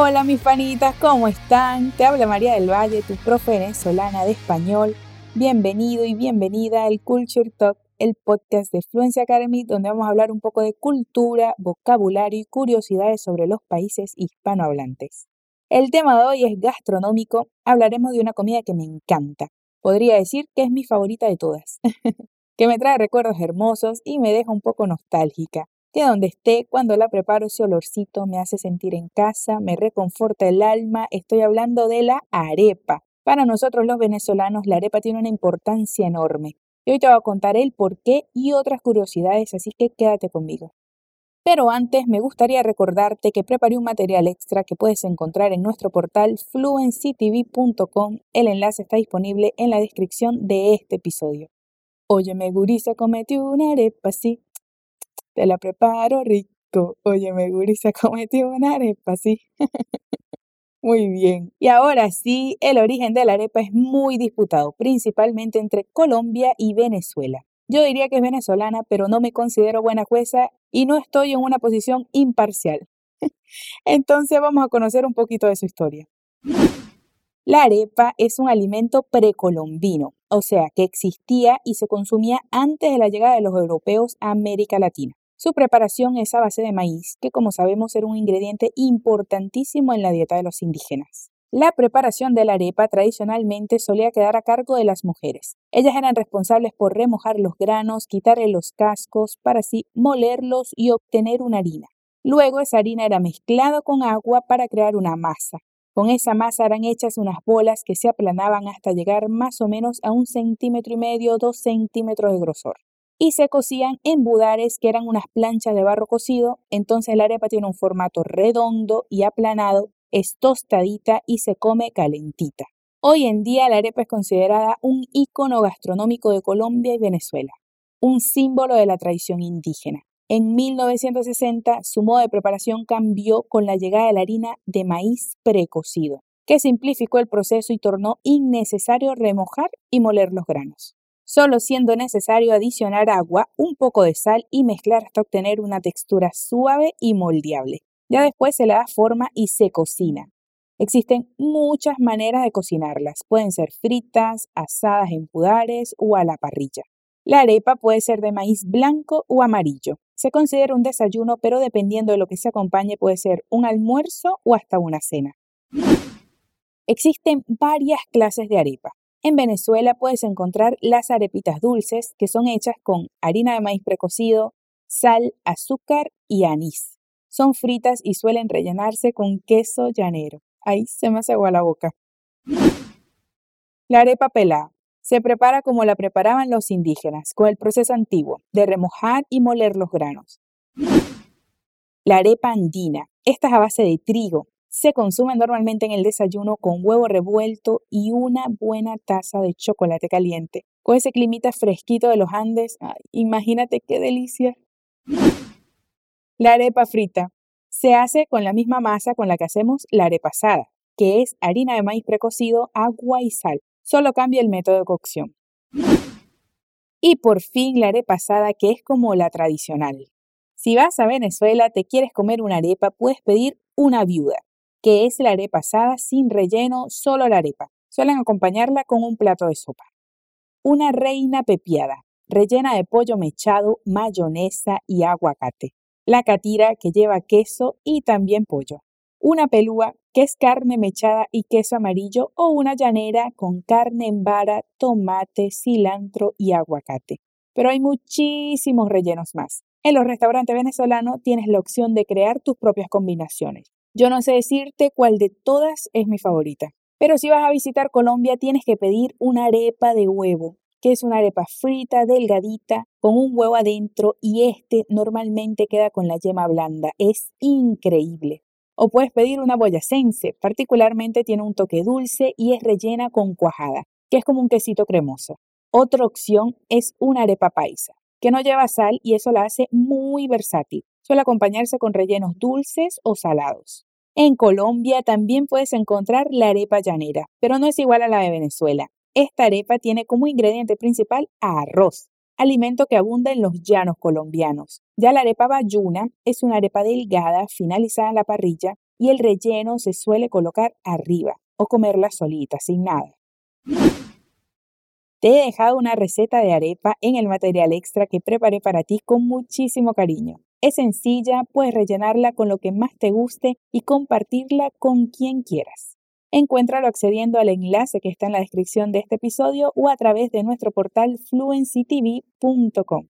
Hola mis panitas, ¿cómo están? Te habla María del Valle, tu profe venezolana de español. Bienvenido y bienvenida al Culture Talk, el podcast de Fluencia Academy, donde vamos a hablar un poco de cultura, vocabulario y curiosidades sobre los países hispanohablantes. El tema de hoy es gastronómico. Hablaremos de una comida que me encanta. Podría decir que es mi favorita de todas, que me trae recuerdos hermosos y me deja un poco nostálgica donde esté, cuando la preparo ese olorcito me hace sentir en casa, me reconforta el alma. Estoy hablando de la arepa. Para nosotros los venezolanos la arepa tiene una importancia enorme. Y hoy te voy a contar el por qué y otras curiosidades, así que quédate conmigo. Pero antes me gustaría recordarte que preparé un material extra que puedes encontrar en nuestro portal fluencytv.com. El enlace está disponible en la descripción de este episodio. Óyeme, gurisa, comete una arepa, sí te la preparo rico. Oye, me gurisa, cometí una arepa, sí. muy bien. Y ahora sí, el origen de la arepa es muy disputado, principalmente entre Colombia y Venezuela. Yo diría que es venezolana, pero no me considero buena jueza y no estoy en una posición imparcial. Entonces vamos a conocer un poquito de su historia. La arepa es un alimento precolombino, o sea, que existía y se consumía antes de la llegada de los europeos a América Latina. Su preparación es a base de maíz, que como sabemos era un ingrediente importantísimo en la dieta de los indígenas. La preparación de la arepa tradicionalmente solía quedar a cargo de las mujeres. Ellas eran responsables por remojar los granos, quitarle los cascos, para así molerlos y obtener una harina. Luego esa harina era mezclada con agua para crear una masa. Con esa masa eran hechas unas bolas que se aplanaban hasta llegar más o menos a un centímetro y medio, dos centímetros de grosor y se cocían en budares que eran unas planchas de barro cocido, entonces la arepa tiene un formato redondo y aplanado, es tostadita y se come calentita. Hoy en día la arepa es considerada un icono gastronómico de Colombia y Venezuela, un símbolo de la tradición indígena. En 1960 su modo de preparación cambió con la llegada de la harina de maíz precocido, que simplificó el proceso y tornó innecesario remojar y moler los granos solo siendo necesario adicionar agua, un poco de sal y mezclar hasta obtener una textura suave y moldeable. Ya después se le da forma y se cocina. Existen muchas maneras de cocinarlas. Pueden ser fritas, asadas en pudares o a la parrilla. La arepa puede ser de maíz blanco o amarillo. Se considera un desayuno, pero dependiendo de lo que se acompañe puede ser un almuerzo o hasta una cena. Existen varias clases de arepa. En Venezuela puedes encontrar las arepitas dulces, que son hechas con harina de maíz precocido, sal, azúcar y anís. Son fritas y suelen rellenarse con queso llanero. Ahí se me hace agua la boca. La arepa pelada. Se prepara como la preparaban los indígenas, con el proceso antiguo de remojar y moler los granos. La arepa andina. Esta es a base de trigo, se consume normalmente en el desayuno con huevo revuelto y una buena taza de chocolate caliente. Con ese climita fresquito de los Andes, imagínate qué delicia. La arepa frita. Se hace con la misma masa con la que hacemos la arepa asada, que es harina de maíz precocido, agua y sal. Solo cambia el método de cocción. Y por fin la arepa asada, que es como la tradicional. Si vas a Venezuela, te quieres comer una arepa, puedes pedir una viuda que es la arepa asada sin relleno, solo la arepa. Suelen acompañarla con un plato de sopa. Una reina pepiada, rellena de pollo mechado, mayonesa y aguacate. La catira, que lleva queso y también pollo. Una pelúa, que es carne mechada y queso amarillo, o una llanera con carne en vara, tomate, cilantro y aguacate. Pero hay muchísimos rellenos más. En los restaurantes venezolanos tienes la opción de crear tus propias combinaciones. Yo no sé decirte cuál de todas es mi favorita. Pero si vas a visitar Colombia tienes que pedir una arepa de huevo, que es una arepa frita, delgadita, con un huevo adentro y este normalmente queda con la yema blanda. Es increíble. O puedes pedir una boyacense, particularmente tiene un toque dulce y es rellena con cuajada, que es como un quesito cremoso. Otra opción es una arepa paisa, que no lleva sal y eso la hace muy versátil. Suele acompañarse con rellenos dulces o salados. En Colombia también puedes encontrar la arepa llanera, pero no es igual a la de Venezuela. Esta arepa tiene como ingrediente principal arroz, alimento que abunda en los llanos colombianos. Ya la arepa bayuna es una arepa delgada, finalizada en la parrilla, y el relleno se suele colocar arriba o comerla solita, sin nada. Te he dejado una receta de arepa en el material extra que preparé para ti con muchísimo cariño. Es sencilla, puedes rellenarla con lo que más te guste y compartirla con quien quieras. Encuéntralo accediendo al enlace que está en la descripción de este episodio o a través de nuestro portal fluencytv.com.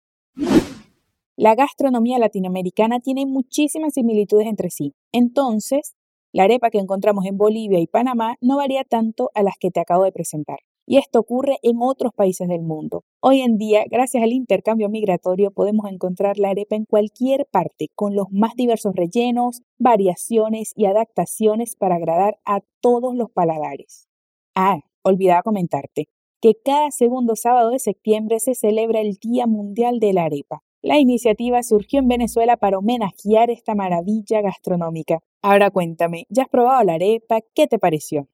La gastronomía latinoamericana tiene muchísimas similitudes entre sí. Entonces, la arepa que encontramos en Bolivia y Panamá no varía tanto a las que te acabo de presentar y esto ocurre en otros países del mundo. Hoy en día, gracias al intercambio migratorio, podemos encontrar la arepa en cualquier parte, con los más diversos rellenos, variaciones y adaptaciones para agradar a todos los paladares. Ah, olvidaba comentarte que cada segundo sábado de septiembre se celebra el Día Mundial de la Arepa. La iniciativa surgió en Venezuela para homenajear esta maravilla gastronómica. Ahora cuéntame, ¿ya has probado la arepa? ¿Qué te pareció?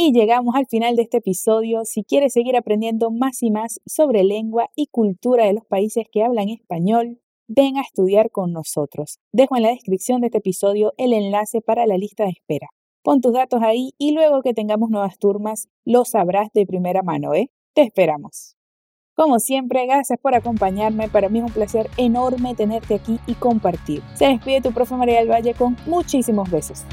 Y llegamos al final de este episodio. Si quieres seguir aprendiendo más y más sobre lengua y cultura de los países que hablan español, ven a estudiar con nosotros. Dejo en la descripción de este episodio el enlace para la lista de espera. Pon tus datos ahí y luego que tengamos nuevas turmas lo sabrás de primera mano, ¿eh? Te esperamos. Como siempre, gracias por acompañarme. Para mí es un placer enorme tenerte aquí y compartir. Se despide tu profe María del Valle con muchísimos besos.